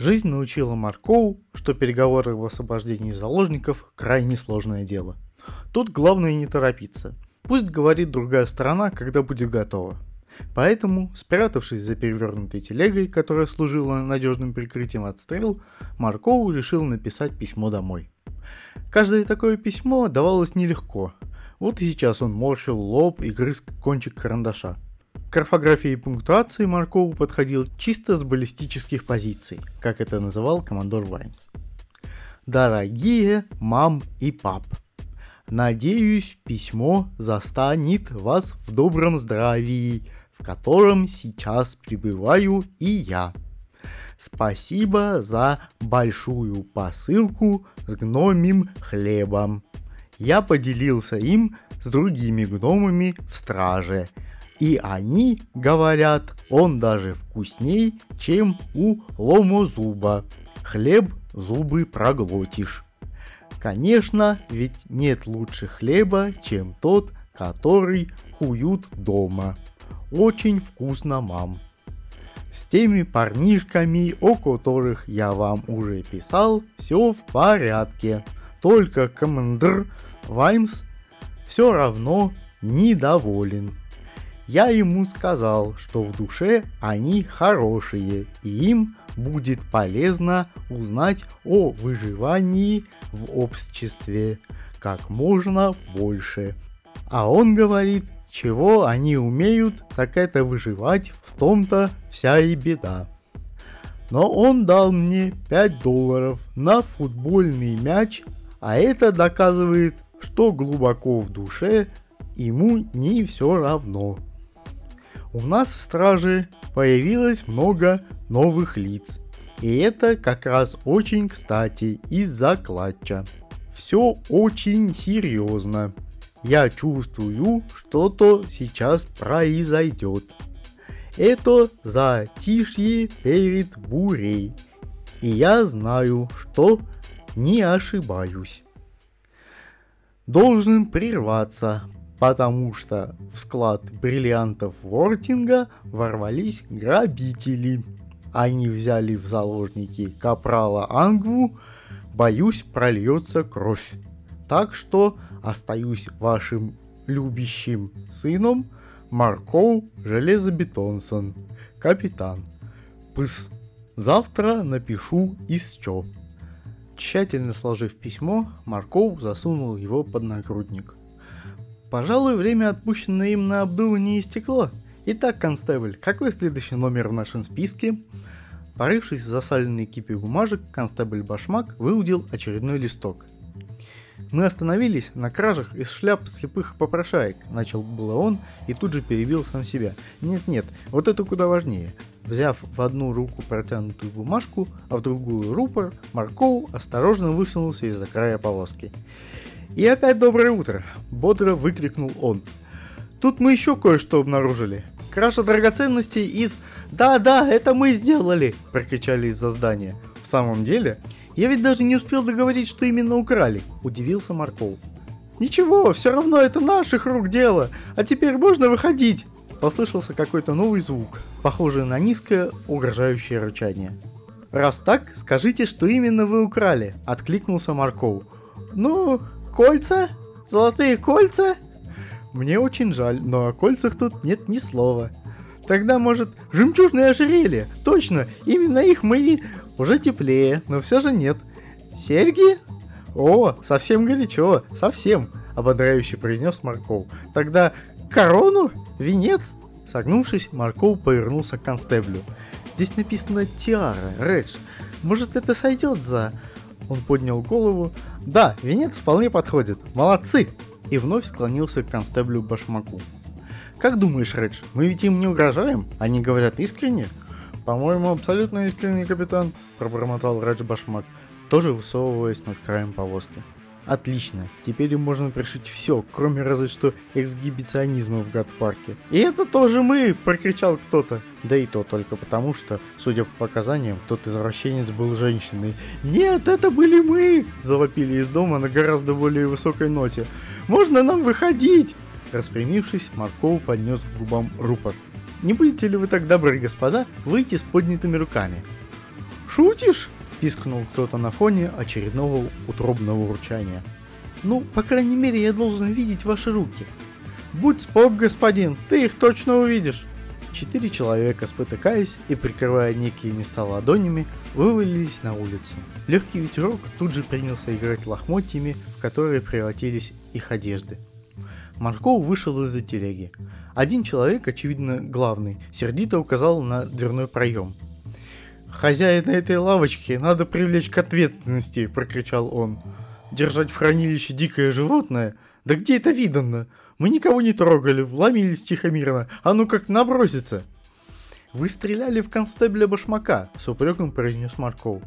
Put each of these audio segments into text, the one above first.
Жизнь научила Маркову, что переговоры об освобождении заложников – крайне сложное дело. Тут главное не торопиться. Пусть говорит другая сторона, когда будет готова. Поэтому, спрятавшись за перевернутой телегой, которая служила надежным прикрытием от стрел, Маркову решил написать письмо домой. Каждое такое письмо давалось нелегко. Вот и сейчас он морщил лоб и грыз кончик карандаша – к орфографии и пунктуации Маркову подходил чисто с баллистических позиций, как это называл командор Ваймс. Дорогие мам и пап, надеюсь, письмо застанет вас в добром здравии, в котором сейчас пребываю и я. Спасибо за большую посылку с гномим хлебом. Я поделился им с другими гномами в страже – и они говорят, он даже вкусней, чем у ломозуба. Хлеб зубы проглотишь. Конечно, ведь нет лучше хлеба, чем тот, который куют дома. Очень вкусно, мам. С теми парнишками, о которых я вам уже писал, все в порядке. Только командир Ваймс все равно недоволен. Я ему сказал, что в душе они хорошие, и им будет полезно узнать о выживании в обществе как можно больше. А он говорит, чего они умеют, так это выживать, в том-то вся и беда. Но он дал мне 5 долларов на футбольный мяч, а это доказывает, что глубоко в душе ему не все равно у нас в страже появилось много новых лиц. И это как раз очень кстати из-за клатча. Все очень серьезно. Я чувствую, что-то сейчас произойдет. Это затишье перед бурей. И я знаю, что не ошибаюсь. Должен прерваться, потому что в склад бриллиантов Вортинга ворвались грабители. Они взяли в заложники капрала Ангву, боюсь, прольется кровь. Так что остаюсь вашим любящим сыном Марков Железобетонсон, капитан. Пыс. Завтра напишу из чё. Тщательно сложив письмо, Марков засунул его под нагрудник. Пожалуй, время, отпущенное им на обдумывание, истекло. Итак, констебль, какой следующий номер в нашем списке? Порывшись в засаленной кипе бумажек, констебль Башмак выудил очередной листок. Мы остановились на кражах из шляп слепых попрошаек, начал было он и тут же перебил сам себя. Нет-нет, вот это куда важнее. Взяв в одну руку протянутую бумажку, а в другую рупор, Марков осторожно высунулся из-за края повозки. И опять доброе утро, бодро выкрикнул он. Тут мы еще кое-что обнаружили. Кража драгоценностей из «Да-да, это мы сделали!» – прокричали из-за здания. В самом деле, я ведь даже не успел договорить, что именно украли, удивился Марков. Ничего, все равно это наших рук дело, а теперь можно выходить. Послышался какой-то новый звук, похожий на низкое, угрожающее рычание. Раз так, скажите, что именно вы украли, откликнулся Марков. Ну, Кольца? Золотые кольца? Мне очень жаль, но о кольцах тут нет ни слова. Тогда, может, жемчужные ожерелья? Точно, именно их мы и... Уже теплее, но все же нет. Серьги? О, совсем горячо, совсем, ободряюще произнес Марков. Тогда корону? Венец? Согнувшись, Марков повернулся к констеблю. Здесь написано Тиара, Редж. Может, это сойдет за... Он поднял голову. «Да, венец вполне подходит. Молодцы!» И вновь склонился к констеблю Башмаку. «Как думаешь, Редж, мы ведь им не угрожаем? Они говорят искренне?» «По-моему, абсолютно искренний капитан», – пробормотал Редж Башмак, тоже высовываясь над краем повозки. Отлично, теперь можно пришить все, кроме разве что эксгибиционизма в гад-парке. И это тоже мы, прокричал кто-то. Да и то только потому, что, судя по показаниям, тот извращенец был женщиной. Нет, это были мы! Завопили из дома на гораздо более высокой ноте. Можно нам выходить? Распрямившись, Марков поднес к губам рупор. Не будете ли вы так добры, господа, выйти с поднятыми руками? «Шутишь?» – пискнул кто-то на фоне очередного утробного урчания. «Ну, по крайней мере, я должен видеть ваши руки». «Будь спок, господин, ты их точно увидишь!» Четыре человека, спотыкаясь и прикрывая некие места ладонями, вывалились на улицу. Легкий ветерок тут же принялся играть лохмотьями, в которые превратились их одежды. Марков вышел из-за телеги. Один человек, очевидно главный, сердито указал на дверной проем. «Хозяина этой лавочки надо привлечь к ответственности!» – прокричал он. «Держать в хранилище дикое животное? Да где это видано? Мы никого не трогали, вломились тихо-мирно, а ну как набросится!» «Вы стреляли в констебля Башмака», — с упреком произнес Марков.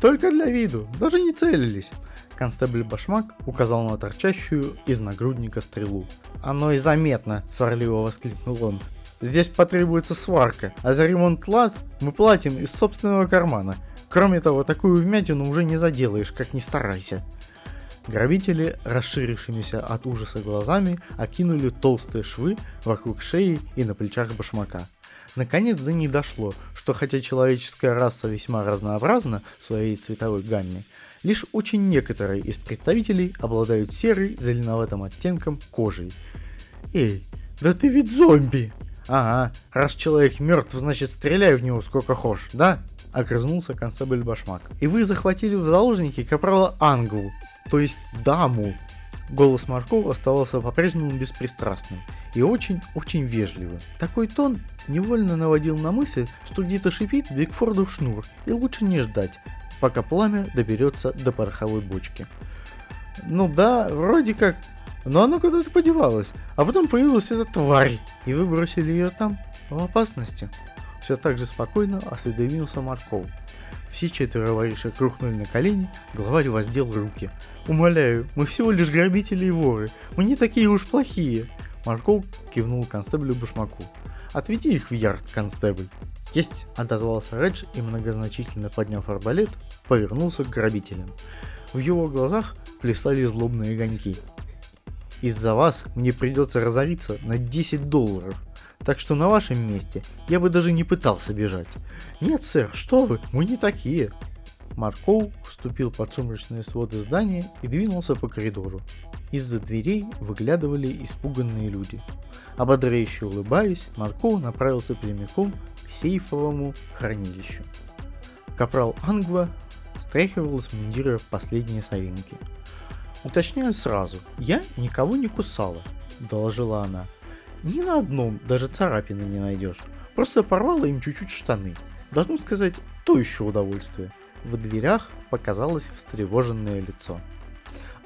«Только для виду, даже не целились». Констебль Башмак указал на торчащую из нагрудника стрелу. «Оно и заметно!» – сварливо воскликнул он. «Здесь потребуется сварка, а за ремонт лад мы платим из собственного кармана. Кроме того, такую вмятину уже не заделаешь, как ни старайся». Грабители, расширившимися от ужаса глазами, окинули толстые швы вокруг шеи и на плечах башмака. Наконец до них дошло, что хотя человеческая раса весьма разнообразна в своей цветовой гамме, лишь очень некоторые из представителей обладают серой зеленоватым оттенком кожей. «Эй, да ты ведь зомби!» «Ага, раз человек мертв, значит стреляй в него сколько хочешь, да?» Огрызнулся констебль Башмак. «И вы захватили в заложники капрала Ангу, то есть даму. Голос Маркова оставался по-прежнему беспристрастным и очень-очень вежливым. Такой тон невольно наводил на мысль, что где-то шипит Бигфордов шнур, и лучше не ждать, пока пламя доберется до пороховой бочки. Ну да, вроде как, но оно куда-то подевалось, а потом появилась эта тварь, и вы бросили ее там, в опасности. Все так же спокойно осведомился Марков. Все четверо воришек рухнули на колени, главарь воздел руки. «Умоляю, мы всего лишь грабители и воры, мы не такие уж плохие!» Марков кивнул констеблю Башмаку. «Отведи их в ярд, констебль!» «Есть!» – отозвался Редж и, многозначительно подняв арбалет, повернулся к грабителям. В его глазах плясали злобные огоньки. «Из-за вас мне придется разориться на 10 долларов!» Так что на вашем месте я бы даже не пытался бежать. Нет, сэр, что вы, мы не такие. Марков вступил под сумрачные своды здания и двинулся по коридору. Из-за дверей выглядывали испуганные люди. Ободряюще улыбаясь, Марков направился прямиком к сейфовому хранилищу. Капрал Ангва стряхивал с мундира последние соринки. «Уточняю сразу, я никого не кусала», — доложила она. Ни на одном даже царапины не найдешь. Просто порвала им чуть-чуть штаны. Должно сказать, то еще удовольствие. В дверях показалось встревоженное лицо.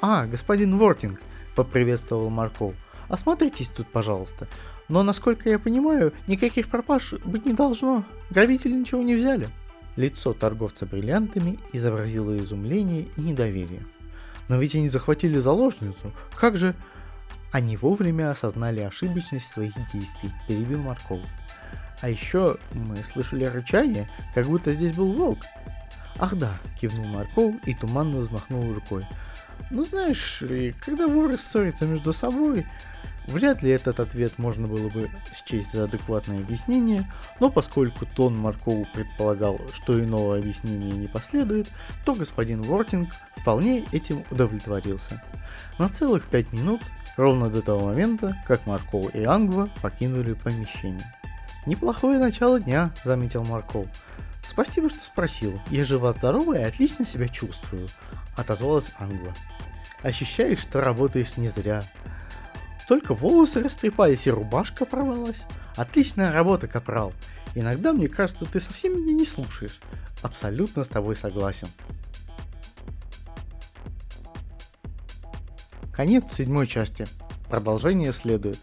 «А, господин Вортинг!» – поприветствовал Марков. «Осмотритесь тут, пожалуйста. Но, насколько я понимаю, никаких пропаж быть не должно. Грабители ничего не взяли». Лицо торговца бриллиантами изобразило изумление и недоверие. «Но ведь они захватили заложницу. Как же...» Они вовремя осознали ошибочность своих действий, перебил Марков. А еще мы слышали рычание, как будто здесь был волк. Ах да, кивнул Марков и туманно взмахнул рукой. Ну знаешь, когда воры ссорятся между собой, вряд ли этот ответ можно было бы счесть за адекватное объяснение, но поскольку тон Маркову предполагал, что иного объяснения не последует, то господин Вортинг вполне этим удовлетворился. На целых пять минут ровно до того момента, как Марков и Ангва покинули помещение. «Неплохое начало дня», — заметил Марков. «Спасибо, что спросил. Я жива-здорова и отлично себя чувствую», — отозвалась Ангва. «Ощущаешь, что работаешь не зря. Только волосы растрепались и рубашка порвалась. Отличная работа, Капрал. Иногда мне кажется, ты совсем меня не слушаешь. Абсолютно с тобой согласен». Конец седьмой части. Продолжение следует.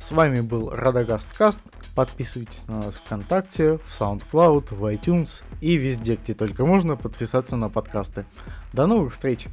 С вами был Радагаст Каст. Подписывайтесь на нас ВКонтакте, в SoundCloud, в iTunes и везде, где только можно подписаться на подкасты. До новых встреч!